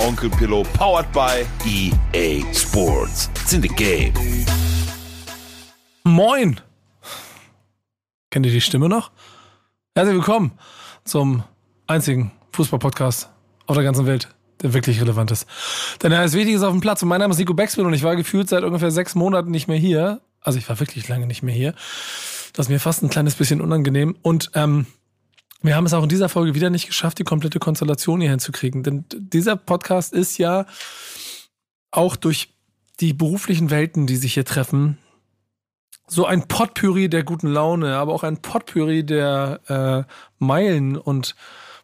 Onkel Pillow, powered by EA Sports. It's in the game. Moin! Kennt ihr die Stimme noch? Herzlich willkommen zum einzigen Fußball-Podcast auf der ganzen Welt, der wirklich relevant ist. Denn er ist wichtig auf dem Platz. Und mein Name ist Nico Beckspin und ich war gefühlt seit ungefähr sechs Monaten nicht mehr hier. Also ich war wirklich lange nicht mehr hier. Das ist mir fast ein kleines bisschen unangenehm. Und ähm, wir haben es auch in dieser Folge wieder nicht geschafft, die komplette Konstellation hier hinzukriegen. Denn dieser Podcast ist ja auch durch die beruflichen Welten, die sich hier treffen, so ein Potpourri der guten Laune, aber auch ein Potpourri der äh, Meilen und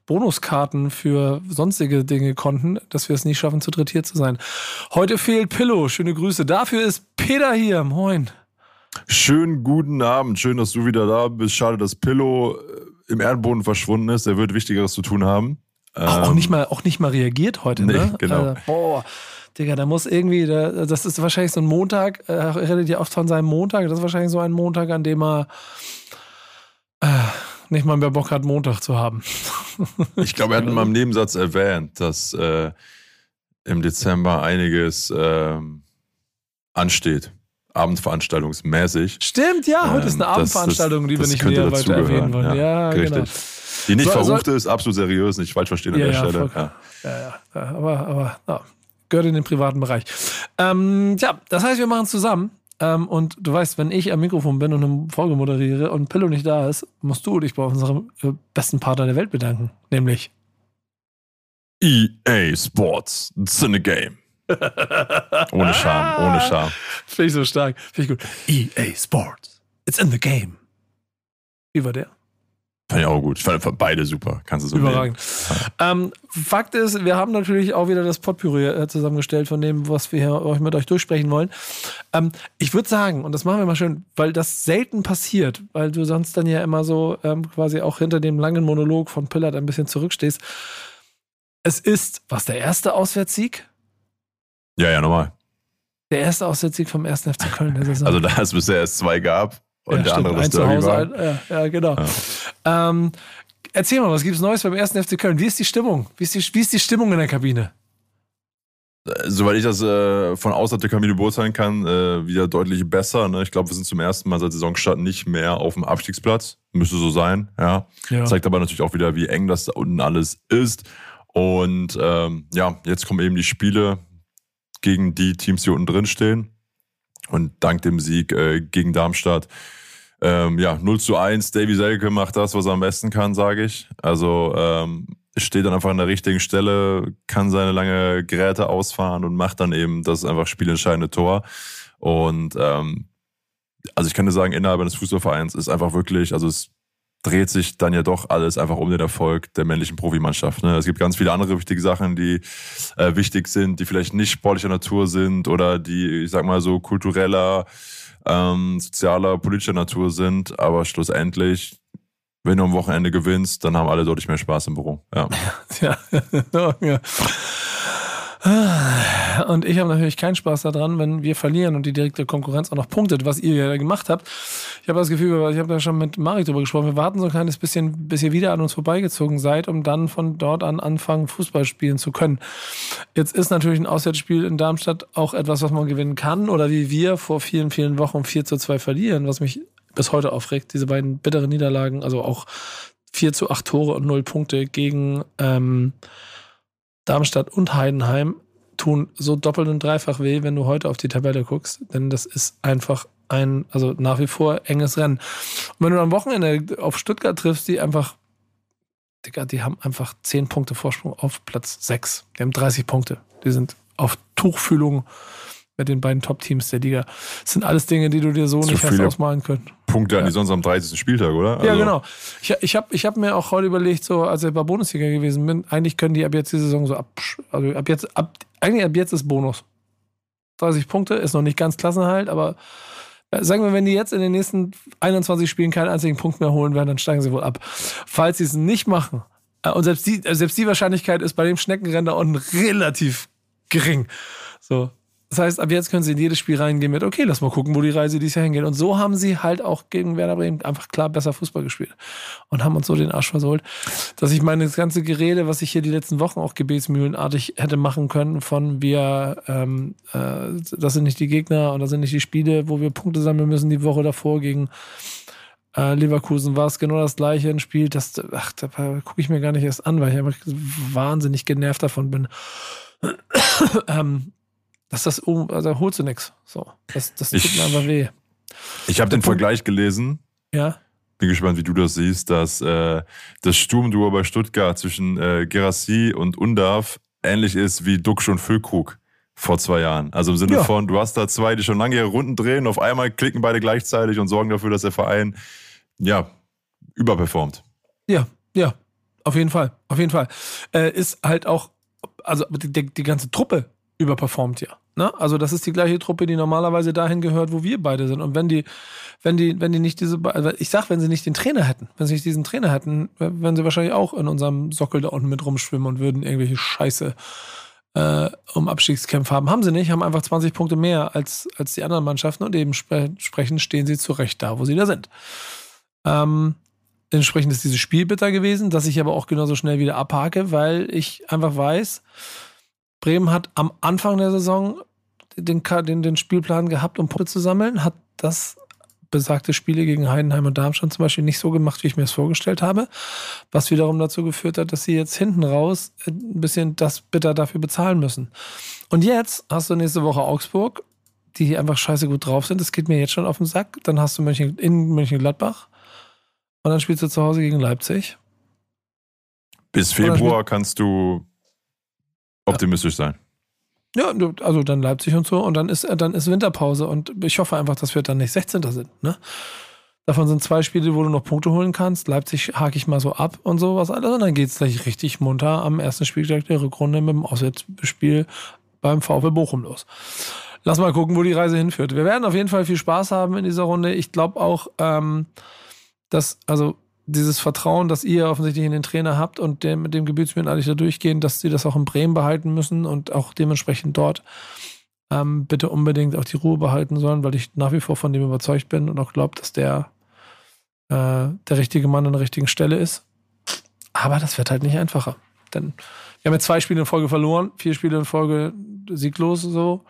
Bonuskarten für sonstige Dinge konnten, dass wir es nicht schaffen, zu dritt hier zu sein. Heute fehlt Pillow. Schöne Grüße. Dafür ist Peter hier. Moin. Schönen guten Abend. Schön, dass du wieder da bist. Schade, dass Pillow äh, im Erdboden verschwunden ist. Er wird Wichtigeres zu tun haben. Auch, auch nicht mal, auch nicht mal reagiert heute, Nee, ne? genau. Also, boah. Digga, da muss irgendwie, da, das ist wahrscheinlich so ein Montag, äh, er redet ja oft von seinem Montag, das ist wahrscheinlich so ein Montag, an dem er äh, nicht mal mehr Bock hat, Montag zu haben. Ich glaube, er hat in meinem Nebensatz erwähnt, dass äh, im Dezember einiges ähm, ansteht. Abendveranstaltungsmäßig. Stimmt, ja, heute ist eine Ähm, das- Abendveranstaltung, die wir das nicht näher weiter dazugehören, erwähnen wollen. Ja, richtig. genau. Die nicht So- so- verruchte ist absolut seriös, nicht falsch verstehen an Ja, der ja, Stelle. Ja. Ja, ja, ja, aber, aber ja, gehört in den privaten Bereich. Ähm, ja, das heißt, wir machen es zusammen. Ähm, und du weißt, wenn ich am Mikrofon bin und eine Folge moderiere und Pillow nicht da ist, musst du dich bei unserem äh, besten Partner der Welt bedanken. Nämlich EA Sports, it's in the game. ohne Scham, ohne Scham. Finde ich so stark. Finde ich gut. EA Sports. It's in the game. Wie war der? Fand ich auch gut. Ich fand beide super. Kannst du so Überragend. Ähm, Fakt ist, wir haben natürlich auch wieder das Potpourri äh, zusammengestellt von dem, was wir hier euch mit euch durchsprechen wollen. Ähm, ich würde sagen, und das machen wir mal schön, weil das selten passiert, weil du sonst dann ja immer so ähm, quasi auch hinter dem langen Monolog von Pillard ein bisschen zurückstehst. Es ist, was der erste Auswärtssieg? Ja, ja, nochmal. Der erste Auswärtssieg vom 1. FC Köln der Saison. Also da es bisher erst zwei gab und Ja, der stimmt. andere das Derby Hause, war. ja, ja, genau. Ähm, erzähl mal, was gibt's Neues beim 1. FC Köln? Wie ist die Stimmung? Wie ist die, wie ist die Stimmung in der Kabine? Äh, Soweit ich das äh, von außerhalb der Kabine beurteilen kann, äh, wieder deutlich besser. Ne? Ich glaube, wir sind zum ersten Mal seit Saisonstart nicht mehr auf dem Abstiegsplatz. Müsste so sein, ja. Ja. Zeigt aber natürlich auch wieder, wie eng das da unten alles ist. Und ähm, ja, jetzt kommen eben die Spiele gegen die Teams, die unten drin stehen. Und dank dem Sieg äh, gegen Darmstadt, ähm, ja, 0 zu 1. Davy Selke macht das, was er am besten kann, sage ich. Also ähm, steht dann einfach an der richtigen Stelle, kann seine lange Geräte ausfahren und macht dann eben das einfach spielentscheidende Tor. Und ähm, also ich kann dir sagen, innerhalb eines Fußballvereins ist einfach wirklich, also es dreht sich dann ja doch alles einfach um den Erfolg der männlichen Profimannschaft. Ne? Es gibt ganz viele andere wichtige Sachen, die äh, wichtig sind, die vielleicht nicht sportlicher Natur sind oder die, ich sag mal so, kultureller, ähm, sozialer, politischer Natur sind. Aber schlussendlich, wenn du am Wochenende gewinnst, dann haben alle deutlich mehr Spaß im Büro. Ja. Ja. Ja. Und ich habe natürlich keinen Spaß daran, wenn wir verlieren und die direkte Konkurrenz auch noch punktet, was ihr ja gemacht habt. Ich habe das Gefühl, ich habe da schon mit Marek drüber gesprochen, wir warten so ein kleines bisschen, bis ihr wieder an uns vorbeigezogen seid, um dann von dort an anfangen, Fußball spielen zu können. Jetzt ist natürlich ein Auswärtsspiel in Darmstadt auch etwas, was man gewinnen kann oder wie wir vor vielen, vielen Wochen 4 zu 2 verlieren, was mich bis heute aufregt, diese beiden bitteren Niederlagen, also auch 4 zu 8 Tore und 0 Punkte gegen ähm, Darmstadt und Heidenheim tun so doppelt und dreifach weh, wenn du heute auf die Tabelle guckst, denn das ist einfach ein, also nach wie vor enges Rennen. Und wenn du am Wochenende auf Stuttgart triffst, die einfach, Digga, die haben einfach 10 Punkte Vorsprung auf Platz 6. Die haben 30 Punkte. Die sind auf Tuchfühlung mit den beiden Top-Teams der Liga. Das sind alles Dinge, die du dir so nicht hast ausmalen können. Punkte an die sonst am 30. Spieltag, oder? Ja, Also, genau. Ich, ich habe ich hab mir auch heute überlegt, so als ich bei Bundesliga gewesen bin, eigentlich können die ab jetzt die Saison so ab, also ab jetzt, ab, eigentlich ab jetzt ist Bonus. 30 Punkte, ist noch nicht ganz Klassenhalt, aber äh, sagen wir, wenn die jetzt in den nächsten 21 Spielen keinen einzigen Punkt mehr holen werden, dann steigen sie wohl ab. Falls sie es nicht machen, äh, und selbst die, äh, selbst die Wahrscheinlichkeit ist bei dem Schneckenrennen da unten relativ gering. So, das heißt, ab jetzt können sie in jedes Spiel reingehen mit, okay, lass mal gucken, wo die Reise dieses Jahr hingeht. Und so haben sie halt auch gegen Werder Bremen einfach klar besser Fußball gespielt und haben uns so den Arsch versohlt, dass ich meine das ganze Gerede, was ich hier die letzten Wochen auch gebetsmühlenartig hätte machen können, von wir, ähm, äh, das sind nicht die Gegner und das sind nicht die Spiele, wo wir Punkte sammeln müssen die Woche davor gegen äh, Leverkusen war es genau das gleiche ein Spiel, das, ach, da gucke ich mir gar nicht erst an, weil ich einfach wahnsinnig genervt davon bin. ähm, dass das, um, also holst du nichts. So, das, das tut Ich- mir einfach weh. Ich habe den Punkt- Vergleich gelesen. Ja, Bin gespannt, wie du das siehst, dass äh, das Sturmduo bei Stuttgart zwischen äh, Gerassi und Undarf ähnlich ist wie Duxch und Füllkrug vor zwei Jahren. Also im Sinne Ja. von, du hast da zwei, die schon lange ihre Runden drehen, auf einmal klicken beide gleichzeitig und sorgen dafür, dass der Verein ja überperformt. ja, ja. Auf jeden Fall, auf jeden Fall. Äh, ist halt auch, also die, die, die ganze Truppe überperformt ja. Ne? Also das ist die gleiche Truppe, die normalerweise dahin gehört, wo wir beide sind. Und wenn die, wenn die, wenn die nicht diese, also ich sag, wenn sie nicht den Trainer hätten, wenn sie nicht diesen Trainer hätten, würden sie wahrscheinlich auch in unserem Sockel da unten mit rumschwimmen und würden irgendwelche Scheiße äh, um Abstiegskämpfe haben. Haben sie nicht, haben einfach 20 Punkte mehr als, als die anderen Mannschaften und dementsprechend stehen sie zurecht da, wo sie da sind. Ähm, entsprechend ist dieses Spiel bitter gewesen, das ich aber auch genauso schnell wieder abhake, weil ich einfach weiß, Bremen hat am Anfang der Saison den, den, den Spielplan gehabt, um Punkte zu sammeln, hat das besagte Spiele gegen Heidenheim und Darmstadt zum Beispiel nicht so gemacht, wie ich mir es vorgestellt habe, was wiederum dazu geführt hat, dass sie jetzt hinten raus ein bisschen das bitter dafür bezahlen müssen. Und jetzt hast du nächste Woche Augsburg, die einfach scheiße gut drauf sind. Das geht mir jetzt schon auf den Sack. Dann hast du Mönchen, in Mönchengladbach und dann spielst du zu Hause gegen Leipzig. Bis Februar kannst du optimistisch sein. Ja, also dann Leipzig und so und dann ist dann ist Winterpause und ich hoffe einfach, dass wir dann nicht 16. sind. Ne? Davon sind zwei Spiele, wo du noch Punkte holen kannst. Leipzig hake ich mal so ab und sowas alles und dann geht's gleich richtig munter am ersten Spieltag der Rückrunde mit dem Auswärtsspiel beim VfL Bochum los. Lass mal gucken, wo die Reise hinführt. Wir werden auf jeden Fall viel Spaß haben in dieser Runde. Ich glaube auch, ähm, dass, also dieses Vertrauen, das ihr offensichtlich in den Trainer habt und dem, mit dem Gebetsmühlen eigentlich da durchgehen, dass sie das auch in Bremen behalten müssen und auch dementsprechend dort ähm, bitte unbedingt auch die Ruhe behalten sollen, weil ich nach wie vor von dem überzeugt bin und auch glaube, dass der äh, der richtige Mann an der richtigen Stelle ist. Aber das wird halt nicht einfacher. Denn wir haben jetzt zwei Spiele in Folge verloren, vier Spiele in Folge sieglos so.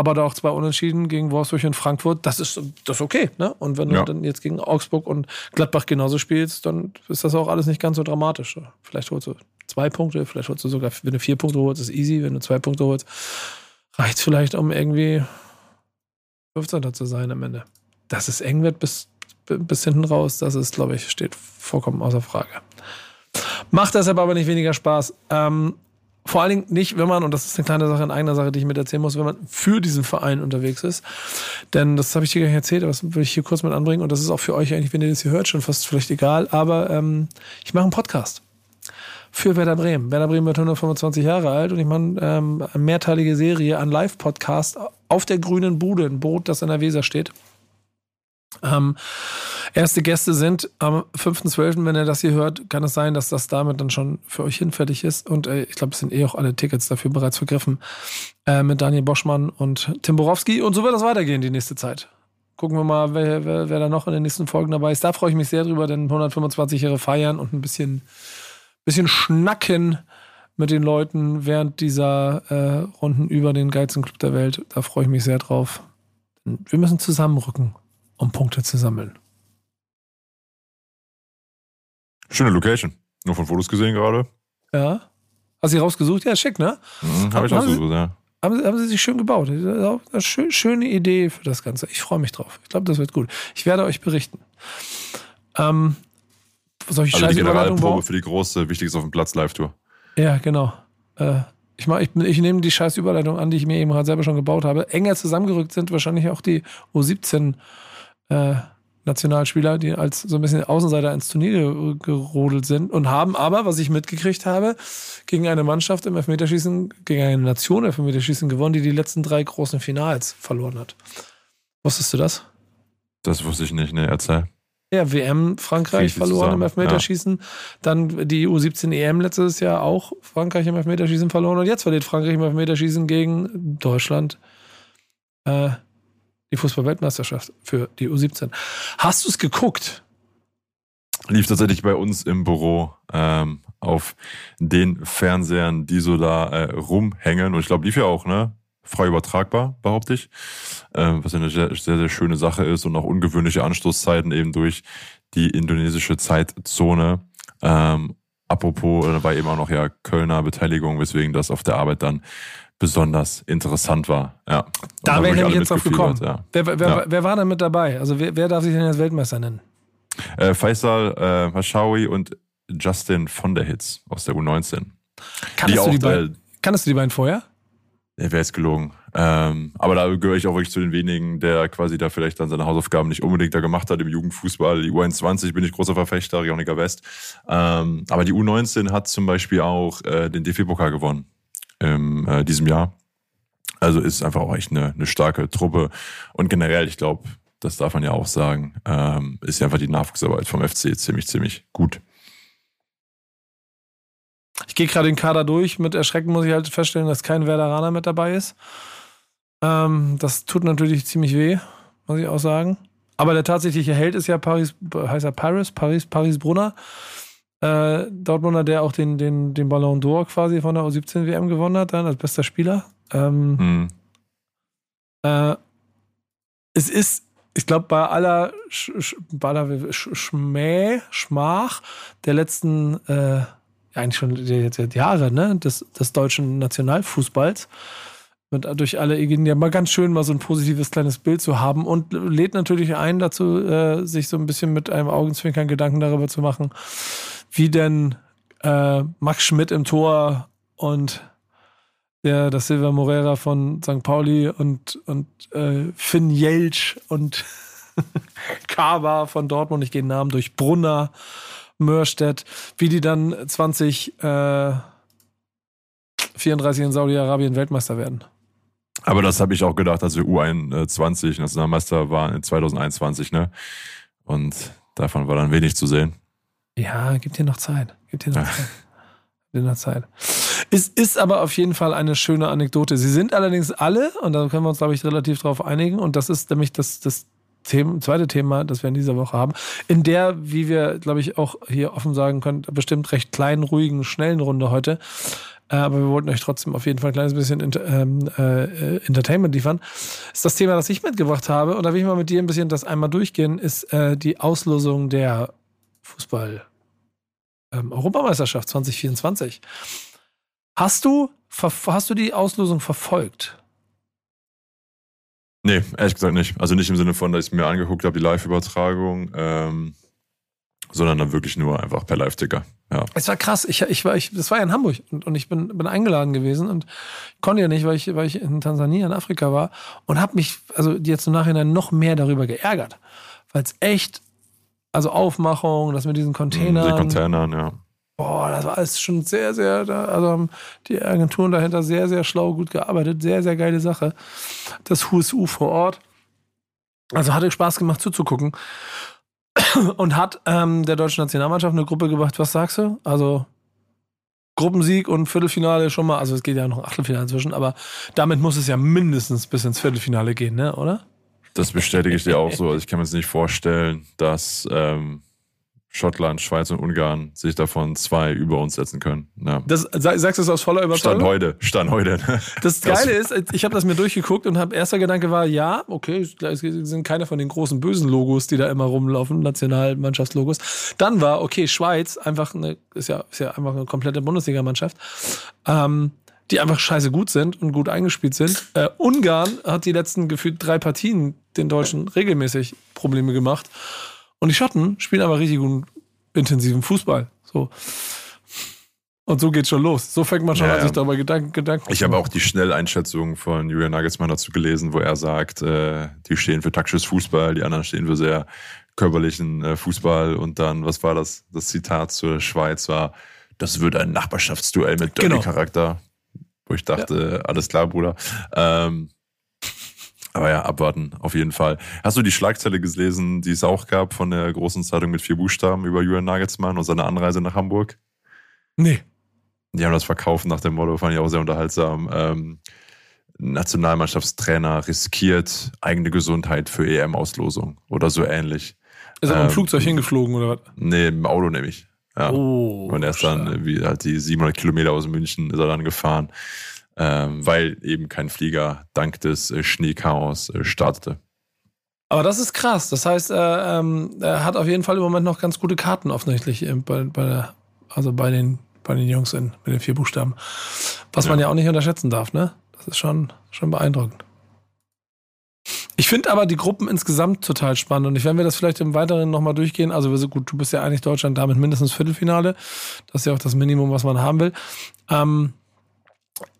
Aber da auch zwei Unentschieden gegen Wolfsburg und Frankfurt, das ist, das ist okay. Ne? Und wenn Ja. du dann jetzt gegen Augsburg und Gladbach genauso spielst, dann ist das auch alles nicht ganz so dramatisch. Vielleicht holst du zwei Punkte, vielleicht holst du sogar, wenn du vier Punkte holst, ist easy. Wenn du zwei Punkte holst, reicht vielleicht, um irgendwie 15. zu sein am Ende. Dass es eng wird bis, bis hinten raus, das ist, glaube ich, steht vollkommen außer Frage. Macht deshalb aber nicht weniger Spaß. Ähm, vor allen Dingen nicht, wenn man, und das ist eine kleine Sache in eigener Sache, die ich mit erzählen muss, wenn man für diesen Verein unterwegs ist. Denn das habe ich dir gar nicht erzählt, aber das will ich hier kurz mit anbringen. Und das ist auch für euch eigentlich, wenn ihr das hier hört, schon fast vielleicht egal. Aber ähm, ich mache einen Podcast für Werder Bremen. Werder Bremen wird 125 Jahre alt und ich mache ähm, eine mehrteilige Serie an Live-Podcast auf der grünen Bude, ein Boot, das an der Weser steht. Ähm, erste Gäste sind am 5.12., wenn ihr das hier hört, kann es sein, dass das damit dann schon für euch hinfertig ist. Und äh, ich glaube, es sind eh auch alle Tickets dafür bereits vergriffen. Äh, mit Daniel Boschmann und Tim Borowski. Und so wird das weitergehen die nächste Zeit. Gucken wir mal, wer, wer, wer da noch in den nächsten Folgen dabei ist. Da freue ich mich sehr drüber, denn 125 Jahre feiern und ein bisschen, bisschen schnacken mit den Leuten während dieser äh, Runden über den geilsten Club der Welt. Da freue ich mich sehr drauf. Wir müssen zusammenrücken, um Punkte zu sammeln. Schöne Location. Nur von Fotos gesehen gerade. Ja. Hast du sie rausgesucht? Ja, schick, ne? Mhm, Habe ich so, ja. Haben sie, haben sie sich schön gebaut. Das ist auch eine schö- schöne Idee für das Ganze. Ich freue mich drauf. Ich glaube, das wird gut. Ich werde euch berichten. Ähm, soll ich Also die Generalprobe für die große Wichtiges auf dem Platz Live-Tour. Ja, genau. Äh, ich, mach, ich, ich nehme die scheiß Überleitung an, die ich mir eben gerade selber schon gebaut habe. Enger zusammengerückt sind wahrscheinlich auch die U17 äh, Nationalspieler, die als so ein bisschen Außenseiter ins Turnier gerodelt sind und haben aber, was ich mitgekriegt habe, gegen eine Mannschaft im Elfmeterschießen, gegen eine Nation im Elfmeterschießen gewonnen, die die letzten drei großen Finals verloren hat. Wusstest du das? Das wusste ich nicht, ne, erzähl. Ja, WM Frankreich verloren zusammen. im Elfmeterschießen. Ja. Dann die U17 EM letztes Jahr auch Frankreich im Elfmeterschießen verloren. Und jetzt verliert Frankreich im Elfmeterschießen gegen Deutschland äh, die Fußball-Weltmeisterschaft für die U17. Hast du es geguckt? Lief tatsächlich bei uns im Büro ähm, auf den Fernsehern, die so da äh, rumhängen. Und ich glaube, lief ja auch, ne? frei übertragbar, behaupte ich. Ähm, was eine sehr, sehr, sehr schöne Sache ist und auch ungewöhnliche Anstoßzeiten eben durch die indonesische Zeitzone. Ähm, apropos, da war eben auch noch ja Kölner Beteiligung, weswegen das auf der Arbeit dann besonders interessant war. Ja. Da wäre ich nämlich jetzt drauf gekommen. Ja. Wer, wer, ja. wer, war denn mit dabei? Also wer, wer darf sich denn als Weltmeister nennen? Äh, Faisal äh, Hashawi und Justin von der Hitz aus der U19. Kannst, du, die beiden, kannst du die beiden vorher? wäre jetzt gelogen. Ähm, aber da gehöre ich auch wirklich zu den wenigen, der quasi da vielleicht dann seine Hausaufgaben nicht unbedingt da gemacht hat im Jugendfußball. Die U21 bin ich großer Verfechter, Rionica West. Ähm, aber die U19 hat zum Beispiel auch äh, den DFB-Pokal gewonnen in äh, diesem Jahr. Also ist einfach auch echt eine, eine starke Truppe. Und generell, ich glaube, das darf man ja auch sagen, ähm, ist ja einfach die Nachwuchsarbeit vom FC ziemlich, ziemlich gut. Ich gehe gerade den Kader durch. Mit Erschrecken muss ich halt feststellen, dass kein Werderaner mit dabei ist. Ähm, das tut natürlich ziemlich weh, muss ich auch sagen. Aber der tatsächliche Held ist ja Paris, heißt er Paris, Paris, Paris Brunner. Äh, Dortmunder, der auch den, den, den Ballon d'Or quasi von der U17 WM gewonnen hat, dann als bester Spieler. Ähm, mhm. äh, es ist, ich glaube, bei aller, Sch, Sch, bei aller Schmäh, Schmach der letzten äh, eigentlich schon seit Jahre, ne, des, des deutschen Nationalfußballs. Und durch alle Egiden ja mal ganz schön, mal so ein positives kleines Bild zu haben und lädt natürlich ein dazu, äh, sich so ein bisschen mit einem Augenzwinkern Gedanken darüber zu machen, wie denn äh, Max Schmidt im Tor und der das Silva Morera von St. Pauli und, und äh, Finn Jelsch und Kaba von Dortmund, ich gehe den Namen durch, Brunner Mörstedt, wie die dann 2034 äh, in Saudi-Arabien Weltmeister werden. Aber das habe ich auch gedacht, als wir U21 Nationalmeister waren in 2021, ne? Und davon war dann wenig zu sehen. Ja, gibt dir noch Zeit. Gibt dir noch Zeit. Gibt dir noch Zeit. Es ist aber auf jeden Fall eine schöne Anekdote. Sie sind allerdings alle, und da können wir uns, glaube ich, relativ drauf einigen, und das ist nämlich das, das Thema, zweite Thema, das wir in dieser Woche haben, in der, wie wir, glaube ich, auch hier offen sagen können, bestimmt recht kleinen, ruhigen, schnellen Runde heute. Äh, aber wir wollten euch trotzdem auf jeden Fall ein kleines bisschen ähm, äh, Entertainment liefern. Ist das Thema, das ich mitgebracht habe, und da will ich mal mit dir ein bisschen das einmal durchgehen, ist äh, die Auslosung der Fußball ähm, Europameisterschaft 2024. Hast du, hast du die Auslosung verfolgt? Nee, ehrlich gesagt nicht. Also nicht im Sinne von, dass ich mir angeguckt habe, die Live-Übertragung, ähm, sondern dann wirklich nur einfach per Live-Ticker. Ja. Es war krass. Ich, ich war, ich, das war ja in Hamburg und, und ich bin, bin eingeladen gewesen und konnte ja nicht, weil ich, weil ich in Tansania, in Afrika war und habe mich, also jetzt im Nachhinein noch mehr darüber geärgert, weil es echt, also Aufmachung, das mit diesen Containern. Die Containern, ja. Boah, das war alles schon sehr, sehr, also haben die Agenturen dahinter sehr, sehr schlau, gut gearbeitet. Sehr, sehr geile Sache. Das HSU vor Ort. Also hatte Spaß gemacht zuzugucken. Und hat ähm, der deutschen Nationalmannschaft eine Gruppe gebracht, was sagst du? Also Gruppensieg und Viertelfinale schon mal, also es geht ja noch ein Achtelfinale inzwischen, aber damit muss es ja mindestens bis ins Viertelfinale gehen, ne? oder? Das bestätige ich dir auch so. Also ich kann mir jetzt nicht vorstellen, dass ähm, Schottland, Schweiz und Ungarn sich davon zwei über uns setzen können. Ja. Das, sagst du es aus voller Überzeugung? Stand heute, Stand heute. Das Geile ist, ich habe das mir durchgeguckt und habe erster Gedanke war, ja, okay, es sind keine von den großen bösen Logos, die da immer rumlaufen, Nationalmannschaftslogos. Dann war, okay, Schweiz, einfach eine, ist ja, ist ja einfach eine komplette Bundesligamannschaft. Ähm, die einfach scheiße gut sind und gut eingespielt sind. Äh, Ungarn hat die letzten gefühlt drei Partien den Deutschen regelmäßig Probleme gemacht. Und die Schotten spielen aber richtig guten, intensiven Fußball. So. Und so geht's schon los. So fängt man schon ja, an, sich darüber Gedanken, Gedanken Ich habe auch die Schnelleinschätzung von Julian Nagelsmann dazu gelesen, wo er sagt, äh, die stehen für taktisches Fußball, die anderen stehen für sehr körperlichen äh, Fußball und dann, was war das? Das Zitat zur Schweiz war, das wird ein Nachbarschaftsduell mit Genau. Derby-Charakter. Wo ich dachte, alles klar, Bruder. Ähm, aber ja, abwarten, auf jeden Fall. Hast du die Schlagzeile gelesen, die es auch gab von der großen Zeitung mit vier Buchstaben über Julian Nagelsmann und seine Anreise nach Hamburg? Nee. Die haben das verkauft nach dem Motto, fand ich auch sehr unterhaltsam. Ähm, Nationalmannschaftstrainer riskiert eigene Gesundheit für EM-Auslosung oder so ähnlich. Ist er mit dem Ähm, Flugzeug hingeflogen oder was? Nee, im Auto nämlich. Ja. Oh. Und er ist dann, wie halt die 700 Kilometer aus München ist er dann gefahren, weil eben kein Flieger dank des äh, Schneechaos äh, startete. Aber das ist krass. Das heißt, er, ähm, er hat auf jeden Fall im Moment noch ganz gute Karten offensichtlich äh, bei, bei der, also bei den, bei den Jungs in, mit den vier Buchstaben. Was man ja auch nicht unterschätzen darf, ne? Das ist schon, schon beeindruckend. Ich finde aber die Gruppen insgesamt total spannend und ich, wenn wir das vielleicht im Weiteren nochmal durchgehen, also so gut, du bist ja eigentlich Deutschland damit mindestens Viertelfinale. Das ist ja auch das Minimum, was man haben will. Ähm,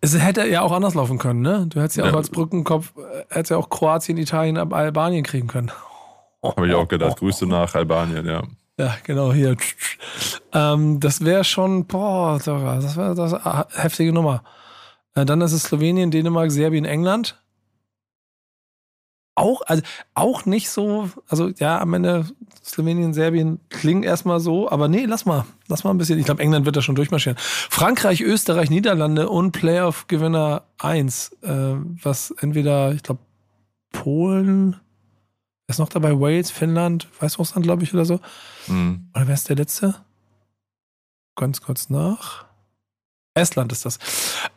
es hätte ja auch anders laufen können, ne? Du hättest ja, Ja. auch als Brückenkopf, äh, hättest ja auch Kroatien, Italien, Ab- Albanien kriegen können. Habe ich auch gedacht. Grüße nach Albanien, ja. Ja, genau, hier. Ähm, das wäre schon, boah, das wäre das heftige Nummer. Äh, dann ist es Slowenien, Dänemark, Serbien, England. Auch, also auch nicht so, also ja, am Ende Slowenien, Serbien klingen erstmal so, aber nee, lass mal, lass mal ein bisschen. Ich glaube, England wird da schon durchmarschieren. Frankreich, Österreich, Niederlande und Playoff-Gewinner 1, äh, was entweder, ich glaube, Polen, ist noch dabei? Wales, Finnland, Weißrussland, glaube ich, oder so. Mhm. Oder wer ist der letzte? Ganz kurz nach. Estland ist das.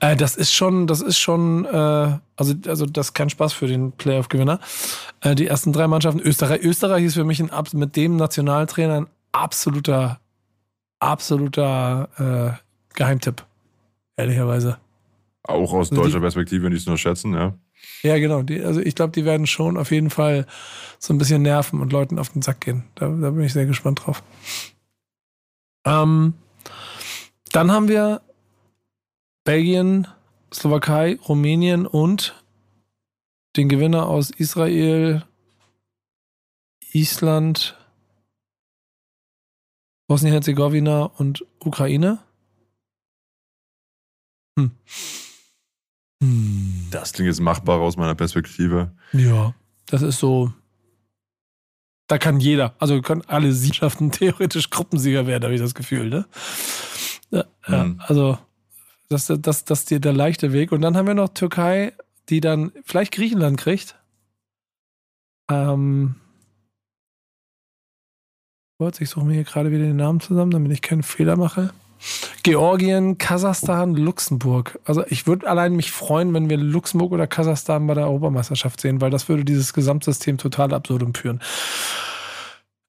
Äh, das ist schon, das ist schon, äh, also, also das ist kein Spaß für den Playoff-Gewinner. Äh, die ersten drei Mannschaften, Österreich, Österreich ist für mich ein, mit dem Nationaltrainer ein absoluter, absoluter äh, Geheimtipp. Ehrlicherweise. Auch aus Also die- deutscher Perspektive nicht nur schätzen, ja. Ja, genau. Die, also ich glaube, die werden schon auf jeden Fall so ein bisschen nerven und Leuten auf den Sack gehen. Da, da bin ich sehr gespannt drauf. Ähm, dann haben wir Belgien, Slowakei, Rumänien und den Gewinner aus Israel, Island, Bosnien-Herzegowina und Ukraine. Hm. Hm. Das klingt jetzt machbar aus meiner Perspektive. Ja, das ist so. Da kann jeder, also können alle Siegschaften theoretisch Gruppensieger werden, habe ich das Gefühl, ne? Ja, ja, Mhm. also das, das, das ist der, leichte Weg. Und dann haben wir noch Türkei, die dann vielleicht Griechenland kriegt. Ähm, kurz, ich suche mir hier gerade wieder den Namen zusammen, damit ich keinen Fehler mache. Georgien, Kasachstan, Luxemburg. Also ich würde allein mich freuen, wenn wir Luxemburg oder Kasachstan bei der Europameisterschaft sehen, weil das würde dieses Gesamtsystem total absurdum führen.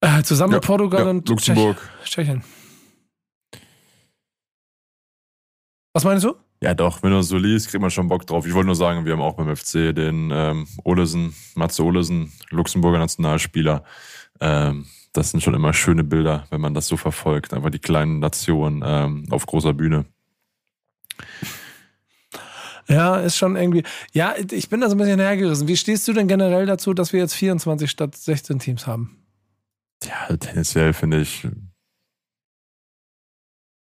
Äh, zusammen Ja, mit Portugal ja, und Luxemburg. Tschech- Tschechien. Was meinst du? Ja, doch, wenn du so liest, kriegt man schon Bock drauf. Ich wollte nur sagen, wir haben auch beim FC den ähm, Olesen, Matze Olesen, Luxemburger Nationalspieler. Ähm, das sind schon immer schöne Bilder, wenn man das so verfolgt. Einfach die kleinen Nationen ähm, auf großer Bühne. Ja, ist schon irgendwie. Ja, ich bin da so ein bisschen hergerissen. Wie stehst du denn generell dazu, dass wir jetzt 24 statt 16 Teams haben? Ja, tendenziell finde ich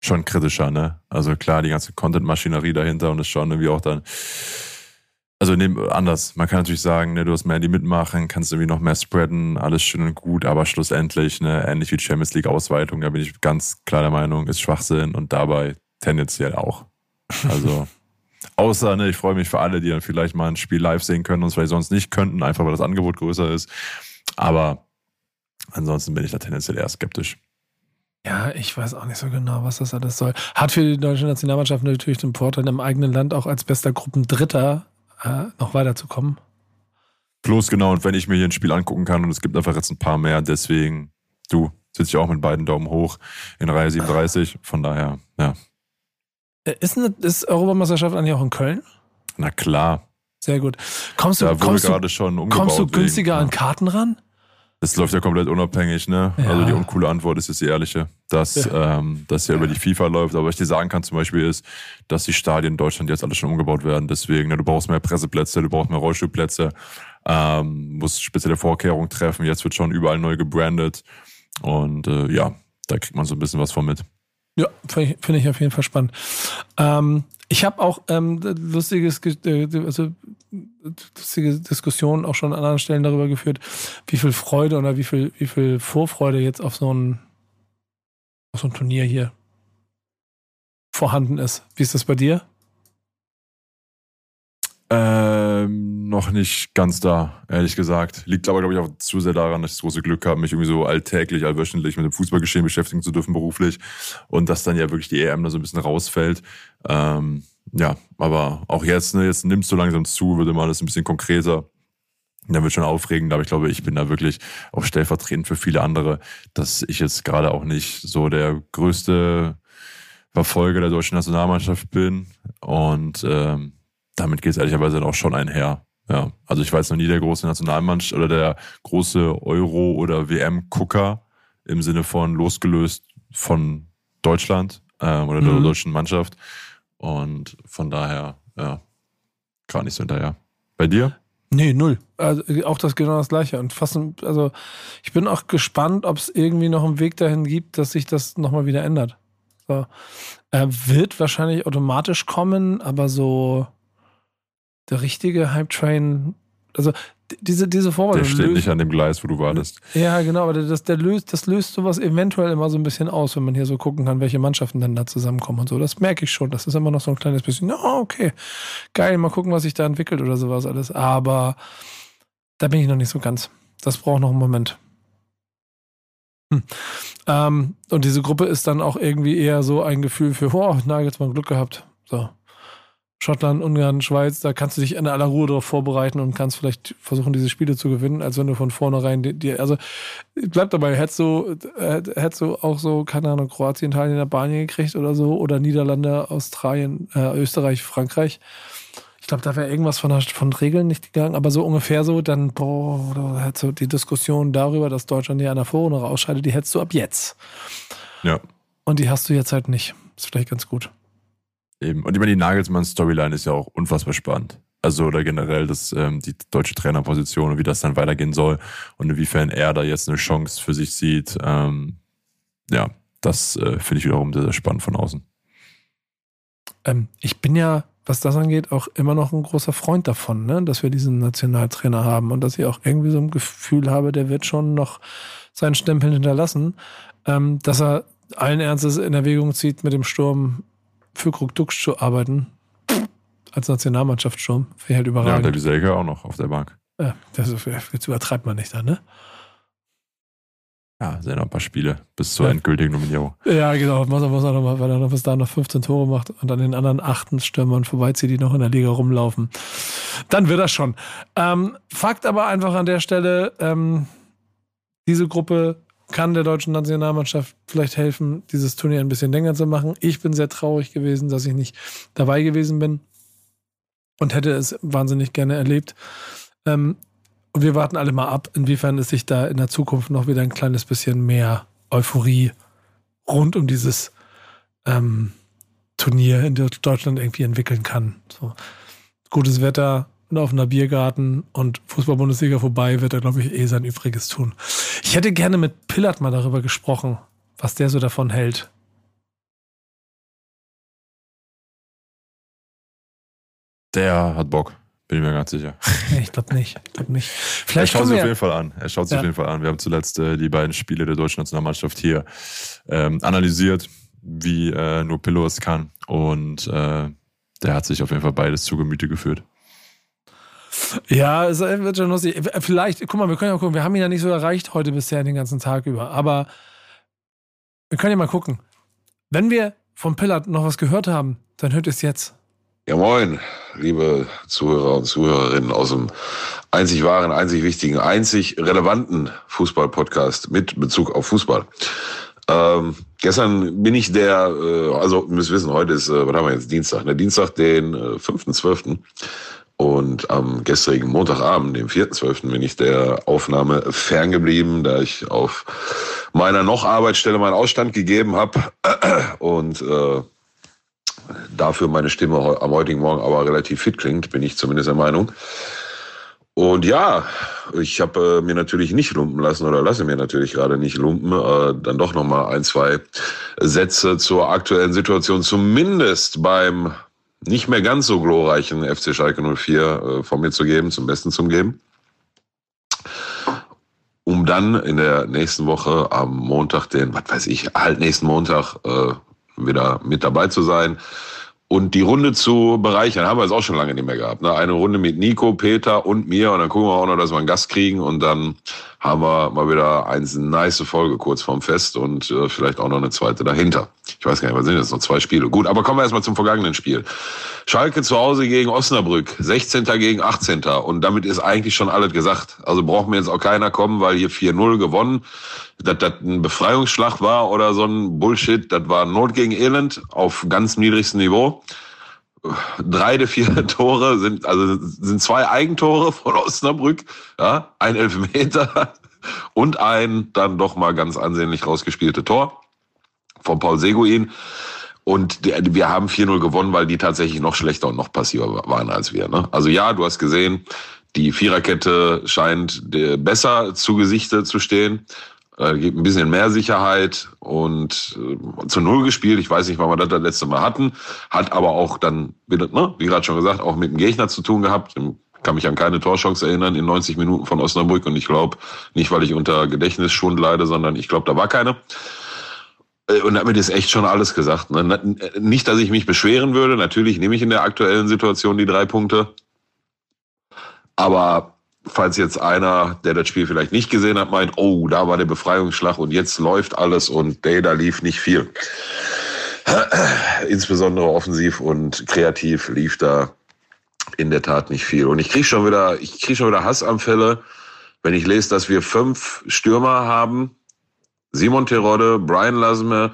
schon kritischer, ne? Also klar, die ganze Content-Maschinerie dahinter und ist schon irgendwie auch dann. Also nehm, anders. Man kann natürlich sagen, ne, du hast mehr die mitmachen, kannst irgendwie noch mehr spreaden, alles schön und gut, aber schlussendlich, ne, ähnlich wie Champions League Ausweitung, da bin ich ganz klar der Meinung, ist Schwachsinn und dabei tendenziell auch. Also außer, ne, ich freue mich für alle, die dann vielleicht mal ein Spiel live sehen können und es vielleicht sonst nicht könnten, einfach weil das Angebot größer ist. Aber ansonsten bin ich da tendenziell eher skeptisch. Ja, ich weiß auch nicht so genau, was das alles soll. Hat für die deutsche Nationalmannschaft natürlich den Vorteil, im eigenen Land auch als bester Gruppendritter äh, noch weiterzukommen. Bloß genau, und wenn ich mir hier ein Spiel angucken kann und es gibt einfach jetzt ein paar mehr, deswegen, du, sitze ich auch mit beiden Daumen hoch in Reihe 37. Von daher, ja, Äh, Ist, eine, ist Europameisterschaft eigentlich auch in Köln? na klar. Sehr gut. Kommst du, Da kommst du, gerade schon umgebaut. kommst du günstiger ja. an Karten ran? Das läuft ja komplett unabhängig, ne? Ja. Also die uncoole Antwort ist jetzt die ehrliche, dass ähm, das ja über die FIFA läuft. Aber was ich dir sagen kann zum Beispiel ist, dass die Stadien in Deutschland jetzt alle schon umgebaut werden. Deswegen, ne, du brauchst mehr Presseplätze, du brauchst mehr Rollstuhlplätze. ähm, muss spezielle Vorkehrungen treffen. Jetzt wird schon überall neu gebrandet. Und äh, ja, da kriegt man so ein bisschen was von mit. Ja, finde ich, find ich auf jeden Fall spannend. Ähm, ich habe auch ähm, lustiges, äh, also, lustige Diskussionen auch schon an anderen Stellen darüber geführt, wie viel Freude oder wie viel, wie viel Vorfreude jetzt auf so ein, auf so ein Turnier hier vorhanden ist. Wie ist das bei dir? Ähm, noch nicht ganz da, ehrlich gesagt. Liegt aber, glaube ich, auch zu sehr daran, dass ich das große Glück habe, mich irgendwie so alltäglich, allwöchentlich mit dem Fußballgeschehen beschäftigen zu dürfen beruflich und dass dann ja wirklich die EM da so ein bisschen rausfällt. Ähm, ja, aber auch jetzt, ne, jetzt nimmst du langsam zu, wird immer alles ein bisschen konkreter. Dann wird schon aufregend, aber ich glaube, ich bin da wirklich auch stellvertretend für viele andere, dass ich jetzt gerade auch nicht so der größte Verfolger der deutschen Nationalmannschaft bin. Und ähm, damit geht es ehrlicherweise dann auch schon einher. Ja, also ich war jetzt noch nie der große Nationalmannschaft oder der große Euro- oder WM-Gucker im Sinne von losgelöst von Deutschland äh, oder der mhm. deutschen Mannschaft. Und von daher, ja, gerade nicht so hinterher. Bei dir? Nee, null. Also auch das genau das gleiche. Und fast, also ich bin auch gespannt, ob es irgendwie noch einen Weg dahin gibt, dass sich das nochmal wieder ändert. So. Er wird wahrscheinlich automatisch kommen, aber so der richtige Hype Train, also diese, diese Vorwahl. Der steht nicht an dem Gleis, wo du wartest. Ja, genau, aber das, der löst, das löst sowas eventuell immer so ein bisschen aus, wenn man hier so gucken kann, welche Mannschaften dann da zusammenkommen und so. Das merke ich schon. Das ist immer noch so ein kleines bisschen, oh, okay, geil, mal gucken, was sich da entwickelt oder sowas alles. Aber da bin ich noch nicht so ganz. Das braucht noch einen Moment. Hm. Ähm, und diese Gruppe ist dann auch irgendwie eher so ein Gefühl für, oh, Nagelsmann Glück gehabt. So. Schottland, Ungarn, Schweiz, da kannst du dich in aller Ruhe darauf vorbereiten und kannst vielleicht versuchen, diese Spiele zu gewinnen, als wenn du von vornherein dir, also bleib dabei, hättest du, hättest du auch so, keine Ahnung, Kroatien, Italien, Albanien gekriegt oder so, oder Niederlande, Australien, äh, Österreich, Frankreich. Ich glaube, da wäre irgendwas von, von Regeln nicht gegangen, aber so ungefähr so, dann, boah, da hättest du die Diskussion darüber, dass Deutschland hier an der Vorrunde ausscheidet, die hättest du ab jetzt. Ja. Und die hast du jetzt halt nicht. Ist vielleicht ganz gut. Eben. Und immer die Nagelsmann-Storyline ist ja auch unfassbar spannend. Also oder generell das, ähm, die deutsche Trainerposition und wie das dann weitergehen soll und inwiefern er da jetzt eine Chance für sich sieht. Ähm, ja, das äh, finde ich wiederum sehr, sehr spannend von außen. Ähm, ich bin ja was das angeht, auch immer noch ein großer Freund davon, ne? dass wir diesen Nationaltrainer haben und dass ich auch irgendwie so ein Gefühl habe, der wird schon noch seinen Stempel hinterlassen, ähm, dass er allen Ernstes in Erwägung zieht, mit dem Sturm für Krukduk zu arbeiten. Als Nationalmannschaftssturm. Ich halt überragend. Ja, der Wieselke auch noch auf der Bank. Ja, das, jetzt übertreibt man nicht da, ne? Ja, sind noch ein paar Spiele bis zur ja. endgültigen Nominierung. Ja, genau. Muss er, muss er noch mal, weil er noch bis da noch 15 Tore macht und an den anderen achten Stürmern vorbeizieht, die noch in der Liga rumlaufen. Dann wird das schon. Ähm, Fakt aber einfach an der Stelle, ähm, diese Gruppe kann der deutschen Nationalmannschaft vielleicht helfen, dieses Turnier ein bisschen länger zu machen. Ich bin sehr traurig gewesen, dass ich nicht dabei gewesen bin und hätte es wahnsinnig gerne erlebt. Ähm, und wir warten alle mal ab, inwiefern es sich da in der Zukunft noch wieder ein kleines bisschen mehr Euphorie rund um dieses ähm, Turnier in Deutschland irgendwie entwickeln kann. So. Gutes Wetter, ein offener Biergarten und Fußball-Bundesliga vorbei wird er, glaube ich, eh sein Übriges tun. Ich hätte gerne mit Pillard mal darüber gesprochen, was der so davon hält. Der hat Bock. Bin ich mir ganz sicher. Nee, ich glaube nicht. Ich glaub nicht. Vielleicht er schaut sich auf jeden Fall an. Er schaut sich ja. auf jeden Fall an. Wir haben zuletzt äh, die beiden Spiele der deutschen Nationalmannschaft hier ähm, analysiert, wie äh, nur Pillow es kann. Und äh, der hat sich auf jeden Fall beides zu Gemüte geführt. Ja, es wird schon lustig. Vielleicht, guck mal, wir können ja gucken, wir haben ihn ja nicht so erreicht heute bisher den ganzen Tag über. Aber wir können ja mal gucken. Wenn wir vom Pillard noch was gehört haben, dann hört es jetzt. Ja, moin, liebe Zuhörer und Zuhörerinnen aus dem einzig wahren, einzig wichtigen, einzig relevanten Fußball-Podcast mit Bezug auf Fußball. Ähm, gestern bin ich der, äh, also müsst wissen, heute ist, äh, was haben wir jetzt, Dienstag, ne? Dienstag, den äh, 5.12. Und am gestrigen Montagabend, dem 4.12., bin ich der Aufnahme ferngeblieben, da ich auf meiner noch Arbeitsstelle meinen Ausstand gegeben habe. Und äh, dafür meine Stimme am heutigen Morgen aber relativ fit klingt, bin ich zumindest der Meinung. Und ja, ich habe äh, mir natürlich nicht lumpen lassen oder lasse mir natürlich gerade nicht lumpen. Äh, dann doch nochmal ein, zwei Sätze zur aktuellen Situation, zumindest beim nicht mehr ganz so glorreichen FC Schalke 04 äh, von mir zu geben, zum Besten zu geben. Um dann in der nächsten Woche am Montag, den, was weiß ich, halt nächsten Montag äh, wieder mit dabei zu sein und die Runde zu bereichern, haben wir es auch schon lange nicht mehr gehabt. Ne? Eine Runde mit Nico, Peter und mir und dann gucken wir auch noch, dass wir einen Gast kriegen und dann haben wir mal wieder eine nice Folge kurz vorm Fest und äh, vielleicht auch noch eine zweite dahinter. Ich weiß gar nicht, was sind jetzt noch zwei Spiele. Gut, aber kommen wir erstmal zum vergangenen Spiel. Schalke zu Hause gegen Osnabrück, 16. gegen 18. Und damit ist eigentlich schon alles gesagt. Also braucht mir jetzt auch keiner kommen, weil hier 4-0 gewonnen. Dass das ein Befreiungsschlag war oder so ein Bullshit, das war Not gegen Elend auf ganz niedrigstem Niveau drei der vier Tore sind, also sind zwei Eigentore von Osnabrück, ja, ein Elfmeter und ein dann doch mal ganz ansehnlich rausgespielte Tor von Paul Seguin. Und wir haben 4-0 gewonnen, weil die tatsächlich noch schlechter und noch passiver waren als wir. Ne? Also ja, du hast gesehen, die Viererkette scheint besser zu Gesichte zu stehen. Äh, gibt ein bisschen mehr Sicherheit und äh, zu Null gespielt. Ich weiß nicht, wann wir das das letzte Mal hatten. Hat aber auch dann, ne, wie gerade schon gesagt, auch mit dem Gegner zu tun gehabt. Ich kann mich an keine Torchance erinnern in 90 Minuten von Osnabrück und ich glaube, nicht weil ich unter Gedächtnisschwund leide, sondern ich glaube, da war keine. Äh, und damit ist echt schon alles gesagt. Ne? Nicht, dass ich mich beschweren würde. Natürlich nehme ich in der aktuellen Situation die drei Punkte. Aber falls jetzt einer, der das Spiel vielleicht nicht gesehen hat, meint, oh, da war der Befreiungsschlag und jetzt läuft alles und da lief nicht viel. Insbesondere offensiv und kreativ lief da in der Tat nicht viel. Und ich kriege schon wieder, ich kriege schon wieder Hassanfälle, wenn ich lese, dass wir fünf Stürmer haben. Simon Terodde, Brian Lasme,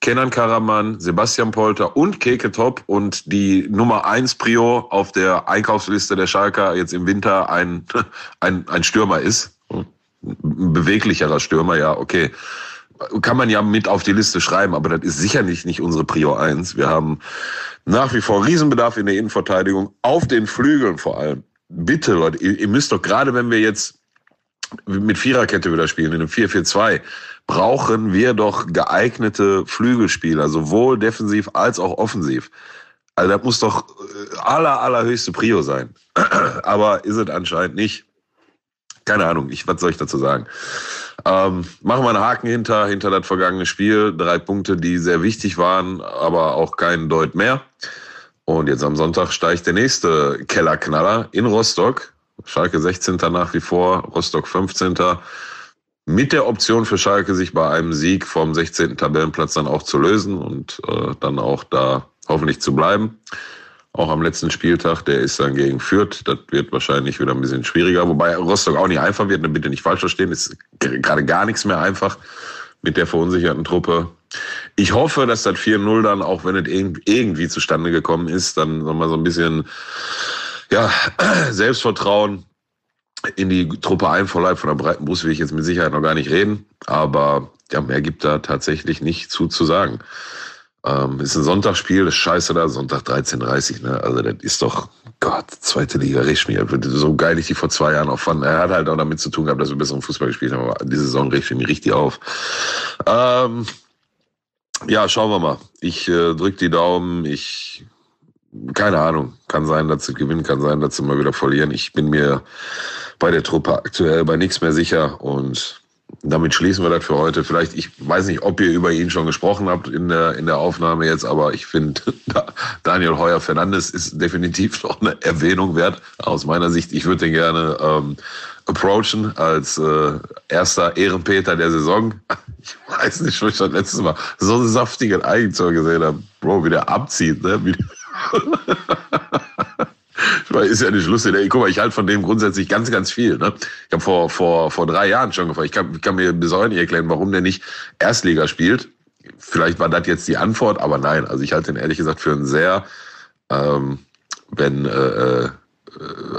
Kenan Karaman, Sebastian Polter und Keke Top und die Nummer eins Prio auf der Einkaufsliste der Schalker jetzt im Winter ein, ein, ein Stürmer ist. Ein beweglicherer Stürmer, ja, okay. Kann man ja mit auf die Liste schreiben, aber das ist sicherlich nicht unsere Prio eins. Wir haben nach wie vor Riesenbedarf in der Innenverteidigung, auf den Flügeln vor allem. Bitte, Leute, ihr, ihr müsst doch gerade, wenn wir jetzt mit Viererkette wieder spielen, in einem 4-4-2, brauchen wir doch geeignete Flügelspieler, sowohl defensiv als auch offensiv. Also das muss doch äh, aller, allerhöchste Prio sein. Aber ist es anscheinend nicht. Keine Ahnung, ich, was soll ich dazu sagen? Ähm, machen wir einen Haken hinter, hinter das vergangene Spiel. Drei Punkte, die sehr wichtig waren, aber auch keinen Deut mehr. Und jetzt am Sonntag steigt der nächste Kellerknaller in Rostock. Schalke 16. nach wie vor, Rostock 15 mit der Option für Schalke, sich bei einem Sieg vom 16. Tabellenplatz dann auch zu lösen und äh, dann auch da hoffentlich zu bleiben. Auch am letzten Spieltag, der ist dann gegen Fürth. Das wird wahrscheinlich wieder ein bisschen schwieriger. Wobei Rostock auch nicht einfach wird, ne, bitte nicht falsch verstehen. Ist gerade gar nichts mehr einfach mit der verunsicherten Truppe. Ich hoffe, dass das 4-0 dann, auch wenn es irgendwie zustande gekommen ist, dann nochmal so ein bisschen ja, Selbstvertrauen in die Truppe einverleibt. Von der breiten Brust will ich jetzt mit Sicherheit noch gar nicht reden. Aber ja, mehr gibt da tatsächlich nicht zu zu sagen. Ähm, ist ein Sonntagsspiel, das ist scheiße da, Sonntag 13.30 ne? Also das ist doch, Gott, zweite Liga, riecht mir. So geil ich die vor zwei Jahren auch fand. Er hat halt auch damit zu tun gehabt, dass wir besseren Fußball gespielt haben, aber diese Saison riecht mich richtig auf. Ähm, ja, schauen wir mal. Ich äh, drück die Daumen. Ich, keine Ahnung. Kann sein, dass sie gewinnen, kann sein, dass sie mal wieder verlieren. Ich bin mir bei der Truppe aktuell bei nichts mehr sicher und damit schließen wir das für heute. Vielleicht, ich weiß nicht, ob ihr über ihn schon gesprochen habt in der, in der Aufnahme jetzt, aber ich finde, Daniel Heuer Fernandes ist definitiv noch eine Erwähnung wert. Aus meiner Sicht, ich würde den gerne ähm, approachen als äh, erster Ehrenpeter der Saison. Ich weiß nicht, wo ich das letztes Mal so ein saftiges Eigentor gesehen habe. Bro, wie der abzieht, ne? Wie ist ja nicht lustig. Guck mal, ich halte von dem grundsätzlich ganz, ganz viel. Ne? Ich habe vor, vor, vor drei Jahren schon gefragt. Ich kann, ich kann mir bis heute nicht erklären, warum der nicht Erstliga spielt. Vielleicht war das jetzt die Antwort, aber nein. Also ich halte den ehrlich gesagt für einen sehr, ähm, wenn, äh, äh,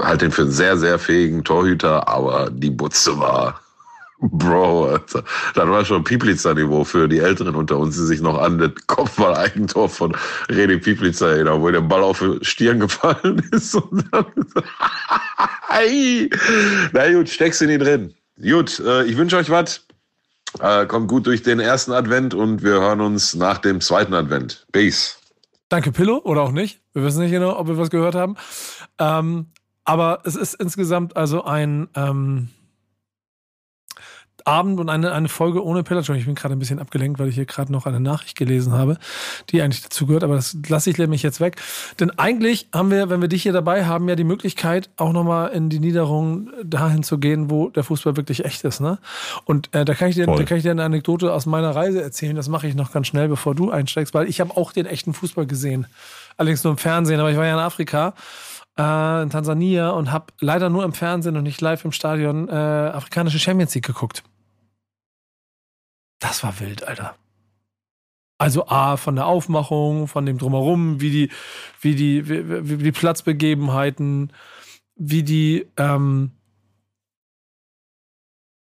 halte den für einen sehr, sehr fähigen Torhüter, aber die Butze war, Bro, Alter. Das war schon Pieplitzer-Niveau für die Älteren unter uns, die sich noch an das Kopfball-Eigentor von Redi Pieplitzer erinnern, wo der Ball auf die Stirn gefallen ist. Und dann Na gut, steckst in ihn drin. Gut, äh, ich wünsche euch was. Äh, kommt gut durch den ersten Advent und wir hören uns nach dem zweiten Advent. Peace. Danke, Pillow, oder auch nicht. Wir wissen nicht genau, ob wir was gehört haben. Ähm, aber es ist insgesamt also ein. Ähm Abend und eine, eine Folge ohne Pellatron. Ich bin gerade ein bisschen abgelenkt, weil ich hier gerade noch eine Nachricht gelesen habe, die eigentlich dazu gehört, aber das lasse ich nämlich jetzt weg. Denn eigentlich haben wir, wenn wir dich hier dabei haben, ja die Möglichkeit, auch nochmal in die Niederung dahin zu gehen, wo der Fußball wirklich echt ist. Ne? Und äh, da, kann ich dir, da kann ich dir eine Anekdote aus meiner Reise erzählen. Das mache ich noch ganz schnell, bevor du einsteigst, weil ich habe auch den echten Fußball gesehen. Allerdings nur im Fernsehen, aber ich war ja in Afrika äh, in Tansania und habe leider nur im Fernsehen und nicht live im Stadion äh, afrikanische Champions League geguckt. Das war wild, Alter. Also A, von der Aufmachung, von dem Drumherum, wie die, wie die, wie, wie die Platzbegebenheiten, wie die, ähm,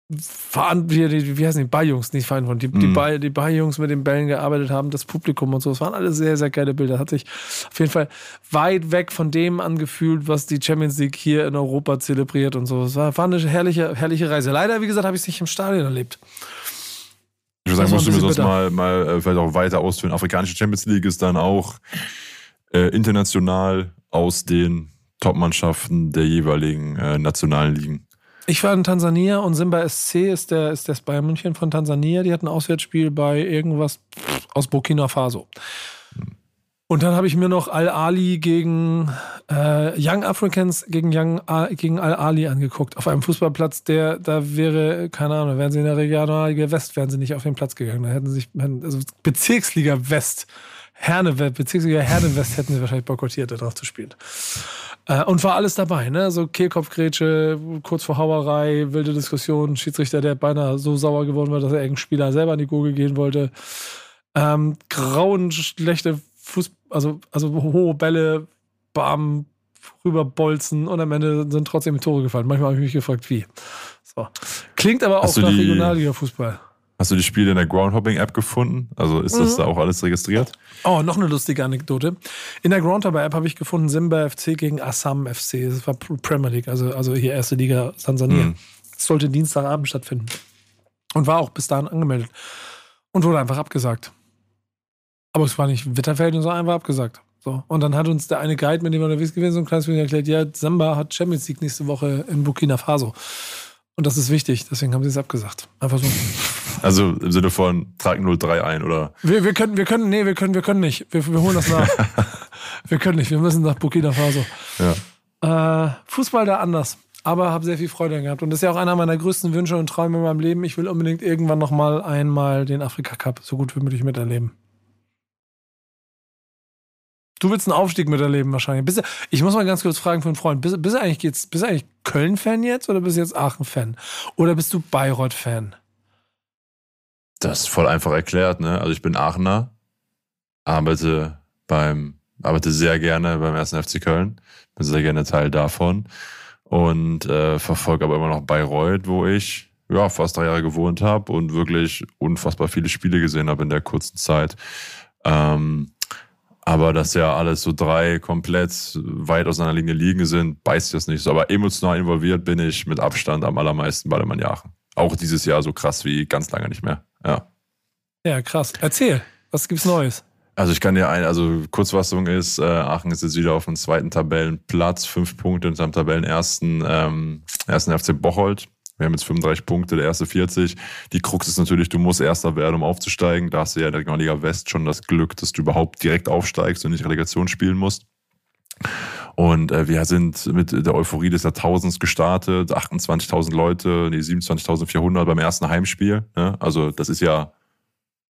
wie, wie, wie heißen die Beijungs, nicht Verein die, mhm. die, Bei, die Beijungs mit den Bällen gearbeitet haben, das Publikum und so. Es waren alle sehr, sehr geile Bilder. Hat sich auf jeden Fall weit weg von dem angefühlt, was die Champions League hier in Europa zelebriert und so. Es war, war eine herrliche, herrliche Reise. Leider, wie gesagt, habe ich es nicht im Stadion erlebt. Sagen, musst du mir sonst mal, mal äh, vielleicht auch weiter ausführen. Afrikanische Champions League ist dann auch äh, international aus den Top-Mannschaften der jeweiligen äh, nationalen Ligen. Ich war in Tansania und Simba SC ist der ist das Bayern München von Tansania. Die hatten ein Auswärtsspiel bei irgendwas aus Burkina Faso. Und dann habe ich mir noch Al-Ali gegen äh, Young Africans gegen, Young, gegen Al-Ali angeguckt. Auf einem Fußballplatz, der, da wäre, keine Ahnung, wären sie in der Regionalliga West, wären sie nicht auf den Platz gegangen. Da hätten sie sich, also Bezirksliga West, Herne, Bezirksliga Herne West hätten sie wahrscheinlich boykottiert, da drauf zu spielen. Äh, und war alles dabei, ne? So Kehlkopfgrätsche, kurz vor Hauerei, wilde Diskussion, Schiedsrichter, der beinahe so sauer geworden war, dass er irgendeinen Spieler selber an die Gurgel gehen wollte. Ähm, grauenschlechte Fuß, also, also hohe Bälle, bam, rüberbolzen und am Ende sind trotzdem Tore gefallen. Manchmal habe ich mich gefragt, wie. So. Klingt aber auch nach Regionalliga-Fußball. Hast du die Spiele in der Groundhopping-App gefunden? Also ist das mhm. da auch alles registriert? Oh, noch eine lustige Anekdote. In der Groundhopper-App habe ich gefunden Simba FC gegen Assam FC. Das war Premier League, also, also hier erste Liga Tansania. Mhm. Das sollte Dienstagabend stattfinden. Und war auch bis dahin angemeldet. Und wurde einfach abgesagt. Aber es war nicht Witterfeld und so, einfach abgesagt. So. Und dann hat uns der eine Guide, mit dem wir unterwegs gewesen sind, so ein kleines bisschen erklärt, ja, Samba hat Champions League nächste Woche in Burkina Faso. Und das ist wichtig, deswegen haben sie es abgesagt. Einfach so. Also im Sinne von trag 03 ein, oder? Wir, wir können, wir können, nee, wir können, wir können nicht. Wir, wir holen das nach. wir können nicht, wir müssen nach Burkina Faso. Ja. Äh, Fußball da anders. Aber habe sehr viel Freude gehabt. Und das ist ja auch einer meiner größten Wünsche und Träume in meinem Leben. Ich will unbedingt irgendwann nochmal einmal den Afrika Cup so gut wie möglich miterleben. Du willst einen Aufstieg miterleben wahrscheinlich. Bist du, ich muss mal ganz kurz fragen von Freunden. Bist, bist, du eigentlich, eigentlich Köln-Fan jetzt oder bist du jetzt Aachen-Fan? Oder bist du Bayreuth-Fan? Das ist voll einfach erklärt, ne? Also ich bin Aachener, arbeite beim, arbeite sehr gerne beim ersten FC Köln, bin sehr gerne Teil davon und äh, verfolge aber immer noch Bayreuth, wo ich ja fast drei Jahre gewohnt habe und wirklich unfassbar viele Spiele gesehen habe in der kurzen Zeit. Ähm, aber dass ja alles so drei komplett weit auseinander liegende Ligen sind, beißt das nicht so. Aber emotional involviert bin ich mit Abstand am allermeisten bei den Jahren. Auch dieses Jahr so krass wie ganz lange nicht mehr. Ja. Ja, krass. Erzähl, was gibt's Neues? Also ich kann dir ein, also Kurzfassung ist, äh, Aachen ist jetzt wieder auf dem zweiten Tabellenplatz, fünf Punkte unter dem Tabellenersten, ähm, ersten FC Bocholt. Wir haben jetzt 35 Punkte, der erste 40. Die Krux ist natürlich, du musst Erster werden, um aufzusteigen. Da hast du ja in der Regionalliga West schon das Glück, dass du überhaupt direkt aufsteigst und nicht Relegation spielen musst. Und äh, wir sind mit der Euphorie des Jahrtausends gestartet. 28.000 Leute, nee, 27.400 beim ersten Heimspiel. Ne? Also das ist ja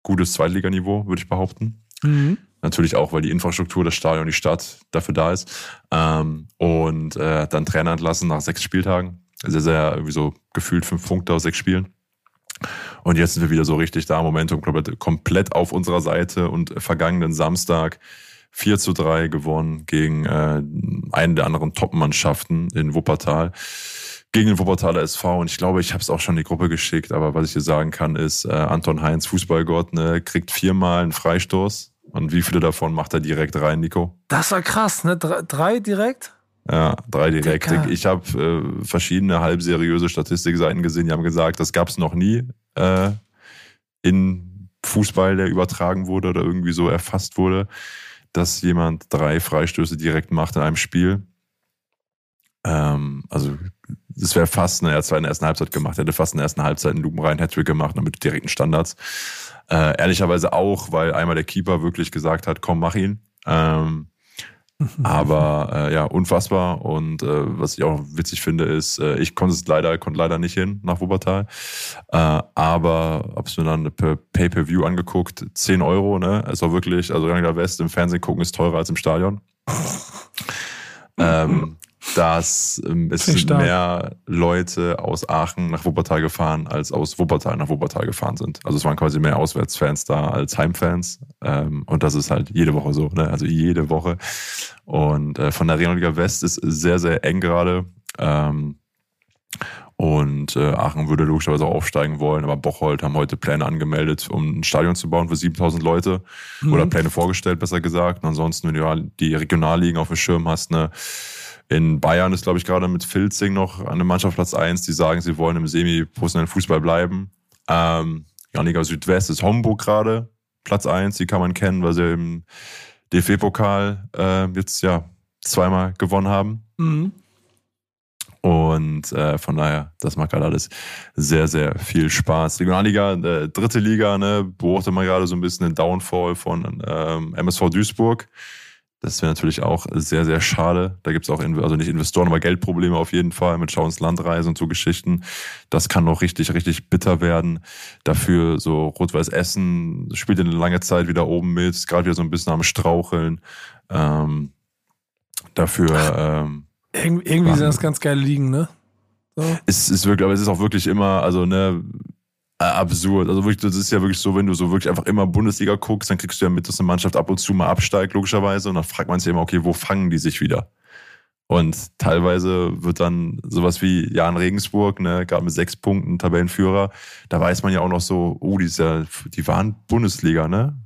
gutes Zweitliganiveau, würde ich behaupten. Mhm. Natürlich auch, weil die Infrastruktur, das Stadion, die Stadt dafür da ist. Ähm, und äh, dann Trainer entlassen nach sechs Spieltagen sehr, sehr irgendwie so gefühlt fünf Punkte aus sechs Spielen. Und jetzt sind wir wieder so richtig da, Momentum komplett auf unserer Seite und vergangenen Samstag 4 zu 3 gewonnen gegen äh, einen der anderen Top-Mannschaften in Wuppertal. gegen den Wuppertaler SV und ich glaube, ich habe es auch schon in die Gruppe geschickt, aber was ich dir sagen kann, ist, äh, Anton Heinz, Fußballgott, ne, kriegt viermal einen Freistoß und wie viele davon macht er direkt rein, Nico? Das war krass, ne? Drei, drei direkt? Ja, drei direkt. Dicker. Ich habe äh, verschiedene halbseriöse Statistikseiten gesehen, die haben gesagt, das gab es noch nie äh, in Fußball, der übertragen wurde oder irgendwie so erfasst wurde, dass jemand drei Freistöße direkt macht in einem Spiel. Ähm, also das wäre fast, ne, er hat zwar in der ersten Halbzeit gemacht, er hätte fast in der ersten Halbzeit einen lupenreinen Hattrick gemacht, ne, mit direkten Standards. Äh, ehrlicherweise auch, weil einmal der Keeper wirklich gesagt hat, komm, mach ihn. Ähm, aber äh, ja, unfassbar. Und äh, was ich auch witzig finde, ist, äh, ich konnte es leider, konnte leider nicht hin nach Wuppertal. Äh, aber hab's mir dann per Pay-Per-View angeguckt. 10 Euro, ne? Es war wirklich, also Rangler West im Fernsehen gucken ist teurer als im Stadion. ähm, dass ähm, es sind stark. mehr Leute aus Aachen nach Wuppertal gefahren, als aus Wuppertal nach Wuppertal gefahren sind. Also es waren quasi mehr Auswärtsfans da als Heimfans. Ähm, und das ist halt jede Woche so, ne? Also jede Woche. Und äh, von der Regionalliga West ist sehr, sehr eng gerade. Ähm, und äh, Aachen würde logischerweise auch aufsteigen wollen, aber Bocholt haben heute Pläne angemeldet, um ein Stadion zu bauen für 7000 Leute. Oder Pläne vorgestellt, besser gesagt. Und ansonsten, wenn du die Regionalligen auf dem Schirm hast, ne, in Bayern ist, glaube ich, gerade mit Filzing noch an der Mannschaft Platz 1, die sagen, sie wollen im semi-professionellen Fußball bleiben. Ähm, Janiga Südwest ist Homburg gerade, Platz 1, die kann man kennen, weil sie im DFB-Pokal äh, jetzt ja zweimal gewonnen haben. Mhm. Und äh, von daher, das macht gerade alles sehr, sehr viel Spaß. Regionalliga, äh, dritte Liga, ne, beobachtet man gerade so ein bisschen den Downfall von ähm, MSV Duisburg. Das wäre natürlich auch sehr, sehr schade. Da gibt's auch, In- also nicht Investoren, aber Geldprobleme auf jeden Fall mit Schau ins Landreise und so Geschichten. Das kann noch richtig, richtig bitter werden. Dafür so Rot-Weiß Essen spielt in lange Zeit wieder oben mit, ist gerade wieder so ein bisschen am Straucheln. Ähm, dafür ähm, Irg irgendwie sind das ganz geile Ligen, ne? So. es ist wirklich, aber es ist auch wirklich immer, also ne, absurd. Also wirklich, das ist ja wirklich so, wenn du so wirklich einfach immer Bundesliga guckst, dann kriegst du ja mit, dass eine Mannschaft ab und zu mal absteigt, logischerweise. Und dann fragt man sich immer, okay, wo fangen die sich wieder? Und teilweise wird dann sowas wie Jan Regensburg, ne, gerade mit sechs Punkten Tabellenführer, da weiß man ja auch noch so, oh, die, ist ja, die waren Bundesliga, ne?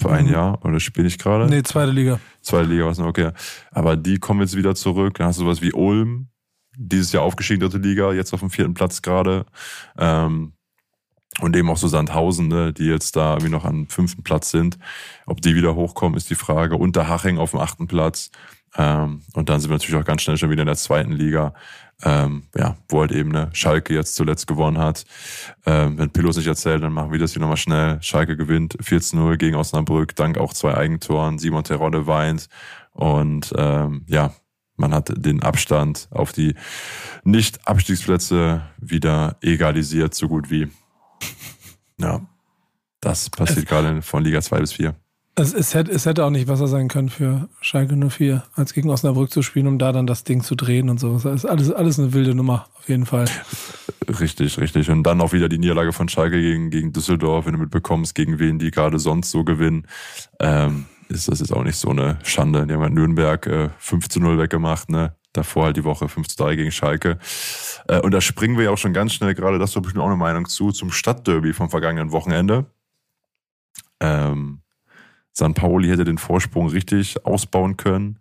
Für ein Mhm. Jahr, oder spiele ich gerade? Nee, zweite Liga. Zweite Liga, was noch, okay. Aber die kommen jetzt wieder zurück. Dann hast du sowas wie Ulm, dieses Jahr aufgestiegen, dritte Liga, jetzt auf dem vierten Platz gerade. Ähm, und eben auch so Sandhausen, ne, die jetzt da irgendwie noch am fünften Platz sind. Ob die wieder hochkommen, ist die Frage. Unterhaching auf dem achten Platz. Ähm, und dann sind wir natürlich auch ganz schnell schon wieder in der zweiten Liga. Ähm, ja, wo halt eben ne, Schalke jetzt zuletzt gewonnen hat. Ähm, wenn Pillow sich erzählt, dann machen wir das hier nochmal schnell. Schalke gewinnt 14-0 gegen Osnabrück, dank auch zwei Eigentoren. Simon Terodde weint. Und ähm, ja, man hat den Abstand auf die Nicht-Abstiegsplätze wieder egalisiert, so gut wie. Ja, das passiert gerade von Liga 2 bis 4. Es, es, hätte, es hätte auch nicht besser sein können für Schalke 04, als gegen Osnabrück zu spielen, um da dann das Ding zu drehen und so. Das ist alles, alles eine wilde Nummer, auf jeden Fall. Richtig, richtig. Und dann auch wieder die Niederlage von Schalke gegen, gegen Düsseldorf, wenn du mitbekommst, gegen wen die gerade sonst so gewinnen. Ähm, ist das jetzt auch nicht so eine Schande. Die haben halt Nürnberg äh, 5 zu 0 weggemacht, ne? Davor halt die Woche 5 zu 3 gegen Schalke. Äh, und da springen wir ja auch schon ganz schnell gerade, das habe ich mir auch eine Meinung zu, zum Stadtderby vom vergangenen Wochenende. Ähm, San Pauli hätte den Vorsprung richtig ausbauen können.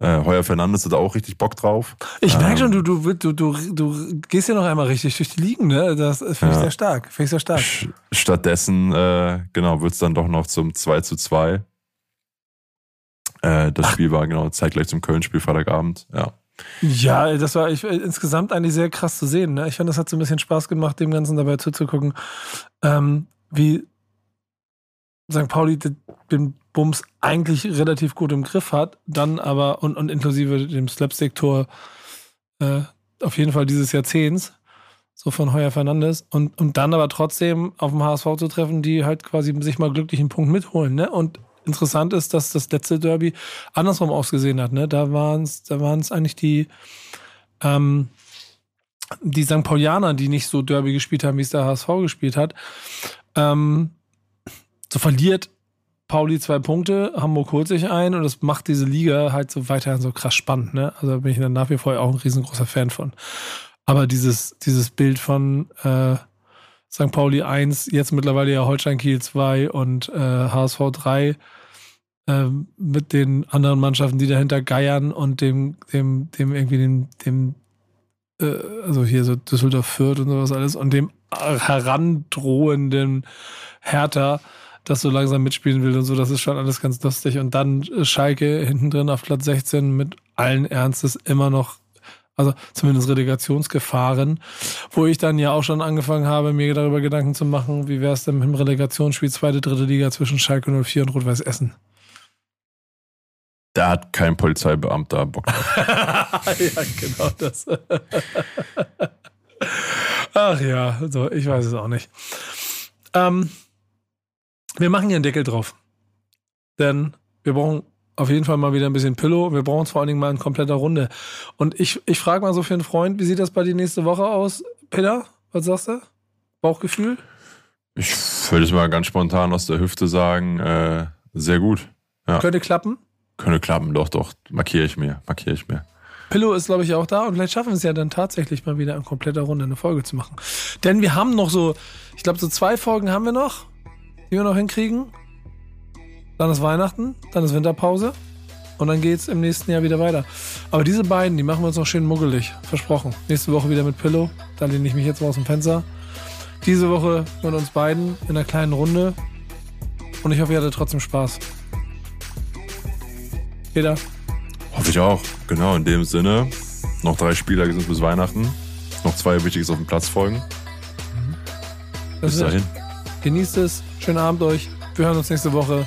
Äh, Heuer Fernandes hat auch richtig Bock drauf. Ich merke Ähm, schon, du, du, du, du, du gehst ja noch einmal richtig durch die Ligen, ne? Das finde ich Ja. sehr stark. Finde ich sehr stark. Stattdessen, äh, genau, wird es dann doch noch zum 2 zu 2. Äh, das Spiel war genau zeitgleich zum Köln-Spiel Freitagabend. Ja. Ja, das war ich, insgesamt eigentlich sehr krass zu sehen. Ne? Ich fand, das hat so ein bisschen Spaß gemacht, dem Ganzen dabei zuzugucken, ähm, wie St. Pauli den- den Bums eigentlich relativ gut im Griff hat, dann aber und, und inklusive dem Slapstick-Tor äh, auf jeden Fall dieses Jahrzehnts, so von Heuer Fernandes, und, und dann aber trotzdem auf dem HSV zu treffen, die halt quasi sich mal glücklich einen Punkt mitholen. Ne? Und interessant ist, dass das letzte Derby andersrum ausgesehen hat. Ne? Da waren es da eigentlich die, ähm, die St. Paulianer, die nicht so Derby gespielt haben, wie es der HSV gespielt hat. Ähm, so verliert Pauli zwei Punkte, Hamburg holt sich ein und das macht diese Liga halt so weiterhin so krass spannend. Ne? Also bin ich dann nach wie vor auch ein riesengroßer Fan von. Aber dieses, dieses Bild von äh, St. Pauli 1, jetzt mittlerweile ja Holstein Kiel 2 und äh, HSV 3 äh, mit den anderen Mannschaften, die dahinter geiern und dem, dem, dem irgendwie dem, dem äh, also hier so Düsseldorf Fürth und sowas alles und dem herandrohenden Hertha, das so langsam mitspielen will und so, das ist schon alles ganz lustig. Und dann Schalke hinten drin auf Platz 16 mit allen Ernstes immer noch also zumindest Relegationsgefahren, wo ich dann ja auch schon angefangen habe, mir darüber Gedanken zu machen, wie wäre es denn mit dem Relegationsspiel zweite, dritte Liga zwischen Schalke 04 und Rot-Weiß Essen. Da hat kein Polizeibeamter Bock drauf. ja, genau das. Ach ja, so, ich weiß es auch nicht. Ähm, wir machen hier einen Deckel drauf. Denn wir brauchen auf jeden Fall mal wieder ein bisschen Pillow. Wir brauchen es vor allen Dingen mal in kompletter Runde. Und ich, ich frage mal so für einen Freund, wie sieht das bei dir nächste Woche aus, Peter? Was sagst du? Bauchgefühl? Ich würde es mal ganz spontan aus der Hüfte sagen, äh, sehr gut. Ja. Könnte klappen? Könnte klappen, doch, doch. Markiere ich mir, markiere ich mir. Pillow ist, glaube ich, auch da und vielleicht schaffen wir es ja dann tatsächlich mal wieder in kompletter Runde eine Folge zu machen. Denn wir haben noch so, ich glaube, so zwei Folgen haben wir noch, die wir noch hinkriegen. Dann ist Weihnachten, dann ist Winterpause und dann geht es im nächsten Jahr wieder weiter. Aber diese beiden, die machen wir uns noch schön muggelig. Versprochen. Nächste Woche wieder mit Pillow. Da lehne ich mich jetzt mal aus dem Fenster. Diese Woche mit uns beiden in einer kleinen Runde. Und ich hoffe, ihr hattet trotzdem Spaß. Peter. Hoffe ich auch. Genau, in dem Sinne. Noch drei Spieler sind bis Weihnachten. Noch zwei Wichtiges auf dem Platz folgen. Mhm. Bis dahin. Genießt es. Schönen Abend euch. Wir hören uns nächste Woche.